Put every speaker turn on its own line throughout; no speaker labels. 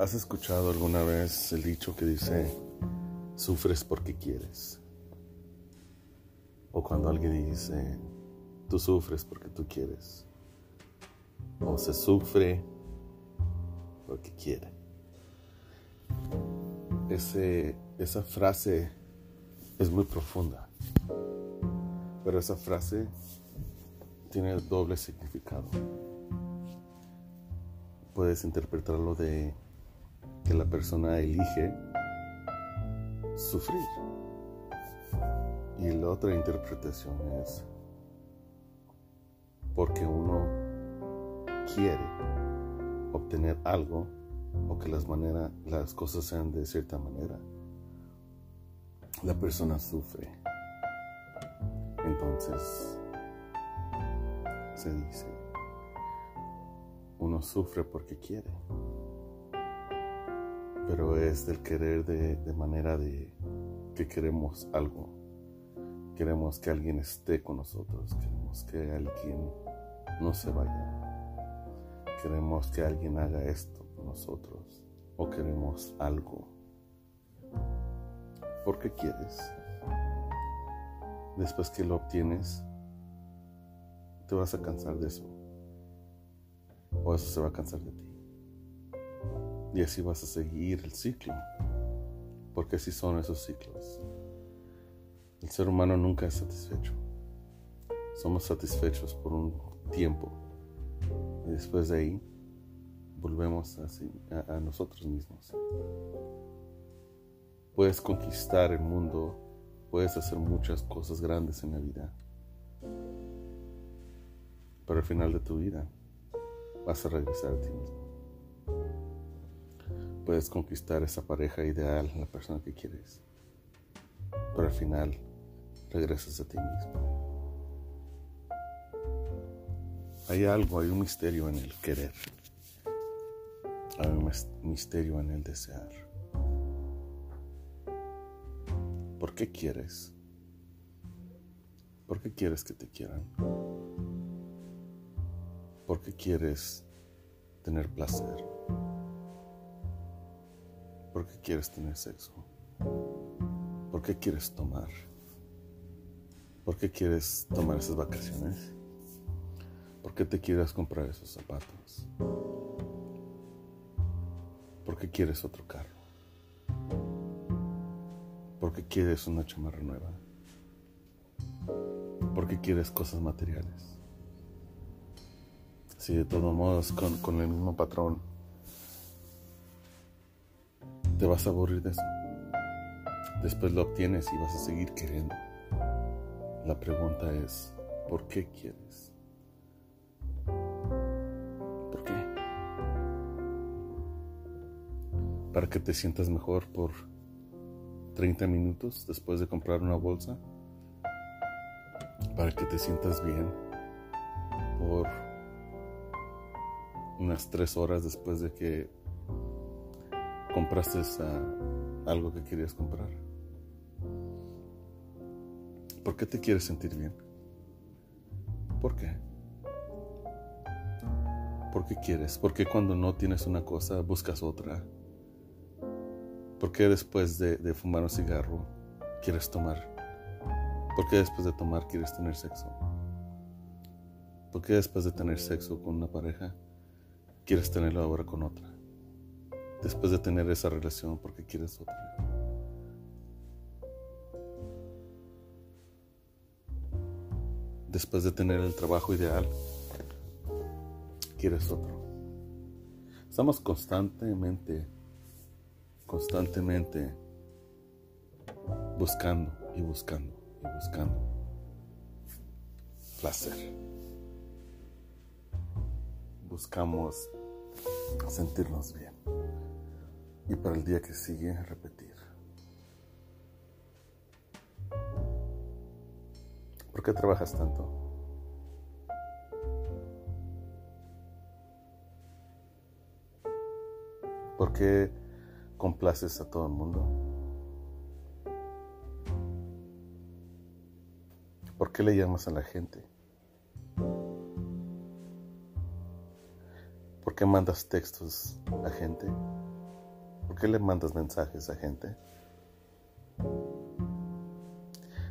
¿Has escuchado alguna vez el dicho que dice, sufres porque quieres? O cuando alguien dice, tú sufres porque tú quieres. O se sufre porque quiere. Esa frase es muy profunda, pero esa frase tiene doble significado. Puedes interpretarlo de que la persona elige sufrir. Y la otra interpretación es porque uno quiere obtener algo o que las, las cosas sean de cierta manera, la persona sufre. Entonces, se dice, uno sufre porque quiere pero es del querer de, manera de que queremos algo. Queremos que alguien esté con nosotros, queremos que alguien no se vaya. Queremos que alguien haga esto con nosotros o queremos algo. ¿Por qué quieres? Después que lo obtienes, te vas a cansar de eso. O eso se va a cansar de ti. Y así vas a seguir el ciclo, porque así son esos ciclos. El ser humano nunca es satisfecho. Somos satisfechos por un tiempo y después de ahí volvemos a, a nosotros mismos. Puedes conquistar el mundo, puedes hacer muchas cosas grandes en la vida, pero al final de tu vida vas a regresar a ti mismo puedes conquistar esa pareja ideal, la persona que quieres. Pero al final regresas a ti mismo. Hay algo, hay un misterio en el querer. Hay un misterio en el desear. ¿Por qué quieres? ¿Por qué quieres que te quieran? ¿Por qué quieres tener placer? ¿Por qué quieres tener sexo? ¿Por qué quieres tomar? ¿Por qué quieres tomar esas vacaciones? ¿Por qué te quieres comprar esos zapatos? ¿Por qué quieres otro carro? ¿Por qué quieres una chamarra nueva? ¿Por qué quieres cosas materiales? Si de todos modos con, con el mismo patrón te vas a aburrir de eso. Después lo obtienes y vas a seguir queriendo. La pregunta es, ¿por qué quieres? ¿Por qué? ¿Para que te sientas mejor por 30 minutos después de comprar una bolsa? ¿Para que te sientas bien por unas 3 horas después de que compraste algo que querías comprar? ¿Por qué te quieres sentir bien? ¿Por qué? ¿Por qué quieres? ¿Por qué cuando no tienes una cosa buscas otra? ¿Por qué después de, de fumar un cigarro quieres tomar? ¿Por qué después de tomar quieres tener sexo? ¿Por qué después de tener sexo con una pareja quieres tenerlo ahora con otra? Después de tener esa relación porque quieres otra. Después de tener el trabajo ideal, quieres otro. Estamos constantemente, constantemente buscando y buscando y buscando placer. Buscamos sentirnos bien y para el día que sigue repetir. ¿Por qué trabajas tanto? ¿Por qué complaces a todo el mundo? ¿Por qué le llamas a la gente? Qué mandas textos a gente? ¿Por qué le mandas mensajes a gente?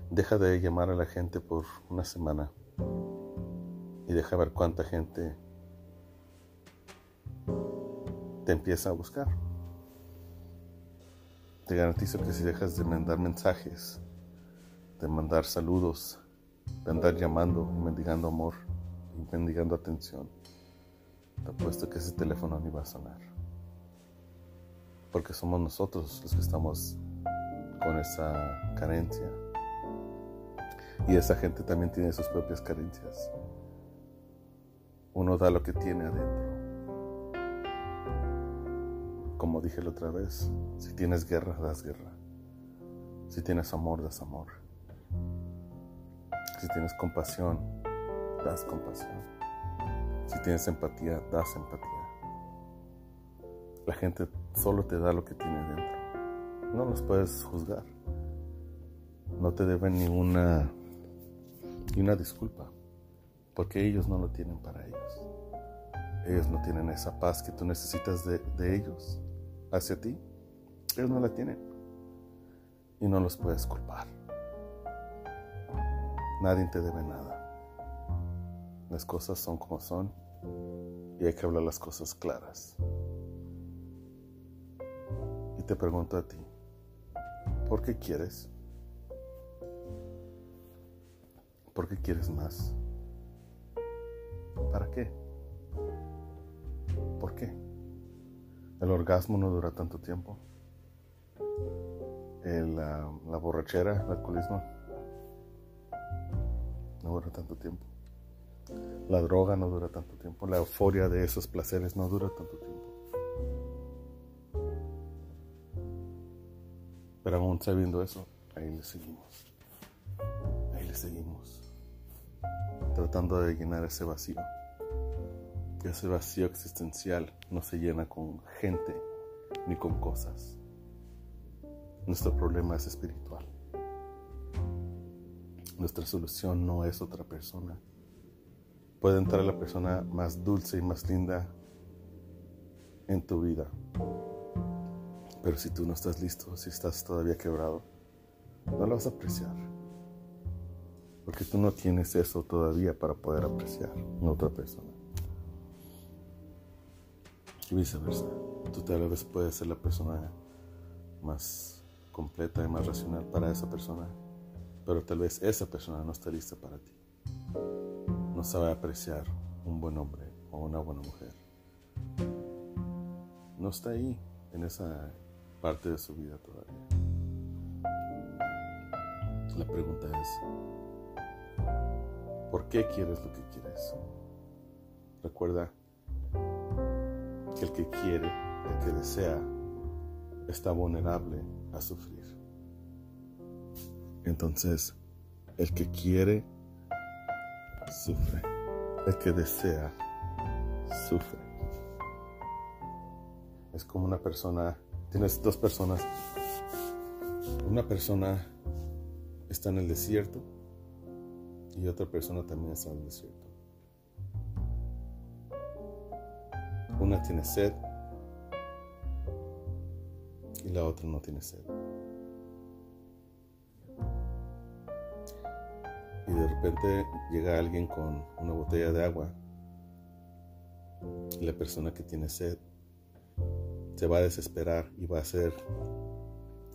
Deja de llamar a la gente por una semana y deja ver cuánta gente te empieza a buscar. Te garantizo que si dejas de mandar mensajes, de mandar saludos, de andar llamando y mendigando amor y mendigando atención, te apuesto que ese teléfono ni va a sonar. Porque somos nosotros los que estamos con esa carencia. Y esa gente también tiene sus propias carencias. Uno da lo que tiene adentro como dije la otra vez, si tienes guerra, das guerra. Si tienes amor, das amor. Si tienes compasión, das compasión. Si tienes empatía, das empatía. La gente solo te da lo que tiene dentro. No los puedes juzgar. No te deben ni una, ni una disculpa, porque ellos no lo tienen para ellos. Ellos no tienen esa paz que tú necesitas de ellos hacia ti, ellos no la tienen. Y no los puedes culpar. Nadie te debe nada. Las cosas son como son y hay que hablar las cosas claras. Y te pregunto a ti, ¿por qué quieres? ¿Por qué quieres más? ¿Para qué? ¿Por qué? El orgasmo no dura tanto tiempo. la, la borrachera, el alcoholismo, no dura tanto tiempo. La droga no dura tanto tiempo. La euforia de esos placeres no dura tanto tiempo. Pero aún sabiendo eso, ahí le seguimos. Ahí le seguimos. Tratando de llenar ese vacío ese vacío existencial no se llena con gente ni con cosas. Nuestro problema es espiritual. Nuestra solución no es otra persona. Puede entrar la persona más dulce y más linda en tu vida. Pero si tú no estás listo, si estás todavía quebrado, no lo vas a apreciar. Porque tú no tienes eso todavía para poder apreciar a otra persona y viceversa. Tú tal vez puedes ser la persona más completa y más racional para esa persona, pero tal vez esa persona no está lista para ti. No sabe apreciar un buen hombre o una buena mujer. No está ahí en esa parte de su vida todavía. La pregunta es, ¿por qué quieres lo que quieres? Recuerda que el que quiere, el que desea, está vulnerable a sufrir. Entonces, el que quiere, sufre. El que desea, sufre. Es como una persona, tienes dos personas. Una persona está en el desierto y otra persona también está en el desierto. Una tiene sed y la otra no tiene sed. Y de repente llega alguien con una botella de agua y la persona que tiene sed se va a desesperar y va a hacer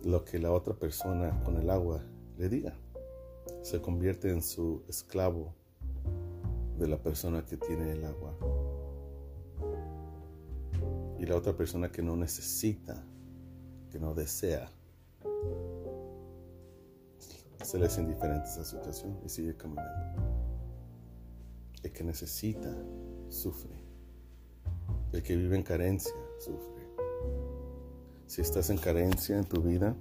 lo que la otra persona con el agua le diga. Se convierte en su esclavo de la persona que tiene el agua y la otra persona que no necesita, que no desea, se le es indiferente esa situación y sigue caminando. El que necesita, sufre. El que vive en carencia, sufre. Si estás en carencia en tu vida,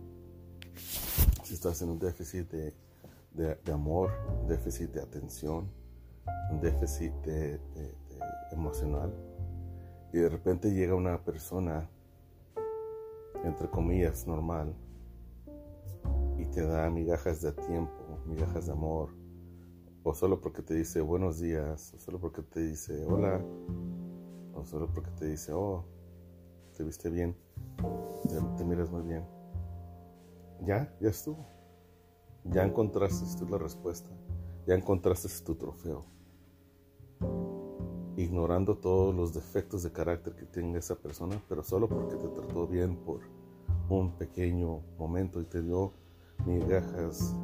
si estás en un déficit de, amor, un déficit de atención, un déficit emocional, y de repente llega una persona, entre comillas, normal, te da migajas de tiempo, migajas de amor, o solo porque te dice buenos días, o solo porque te dice hola, o solo porque te dice, oh, te viste bien, te, miras muy bien. Ya, ya estuvo. Ya encontraste tú la respuesta. Ya encontraste tu trofeo. Ignorando todos los defectos de carácter que tenga esa persona, pero solo porque te trató bien por un pequeño momento y te dio migajas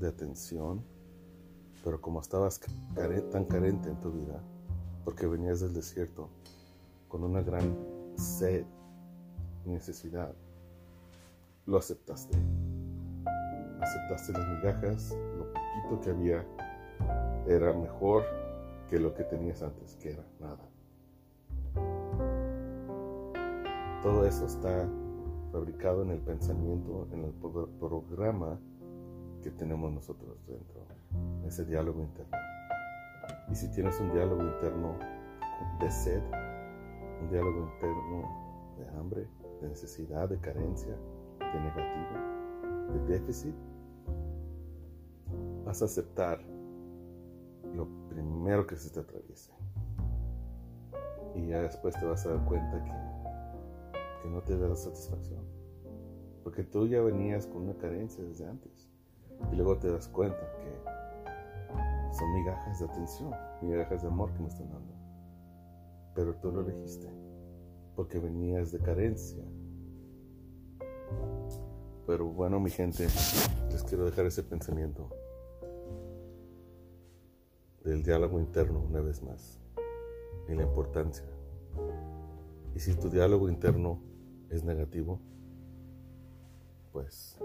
de atención, pero como estabas tan carente en tu vida, porque venías del desierto con una gran sed y necesidad, lo aceptaste. Aceptaste las migajas, lo poquito que había era mejor que lo que tenías antes, que era nada. Todo eso está fabricado en el pensamiento, en el programa que tenemos nosotros dentro, ese diálogo interno. Y si tienes un diálogo interno de sed, un diálogo interno de hambre, de necesidad, de carencia, de negativo, de déficit, vas a aceptar lo primero que se te atraviese. Y ya después te vas a dar cuenta que, que no te da satisfacción. Porque tú ya venías con una carencia desde antes. Y luego te das cuenta que son migajas de atención, migajas de amor que me están dando. Pero tú lo elegiste porque venías de carencia. Pero bueno, mi gente, les quiero dejar ese pensamiento del diálogo interno una vez más y la importancia. Y si tu diálogo interno es negativo, pues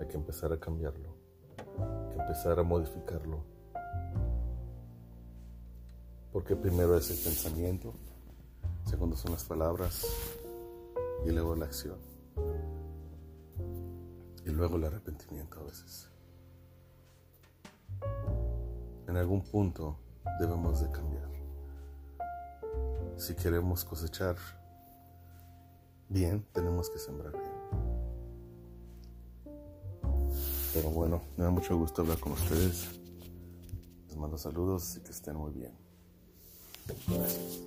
hay que empezar a cambiarlo, hay que empezar a modificarlo. Porque primero es el pensamiento, segundo son las palabras y luego la acción. Y luego el arrepentimiento a veces. En algún punto debemos de cambiar. Si queremos cosechar bien, tenemos que sembrar bien. Pero bueno, me da mucho gusto hablar con ustedes. Les mando saludos y que estén muy bien. Gracias.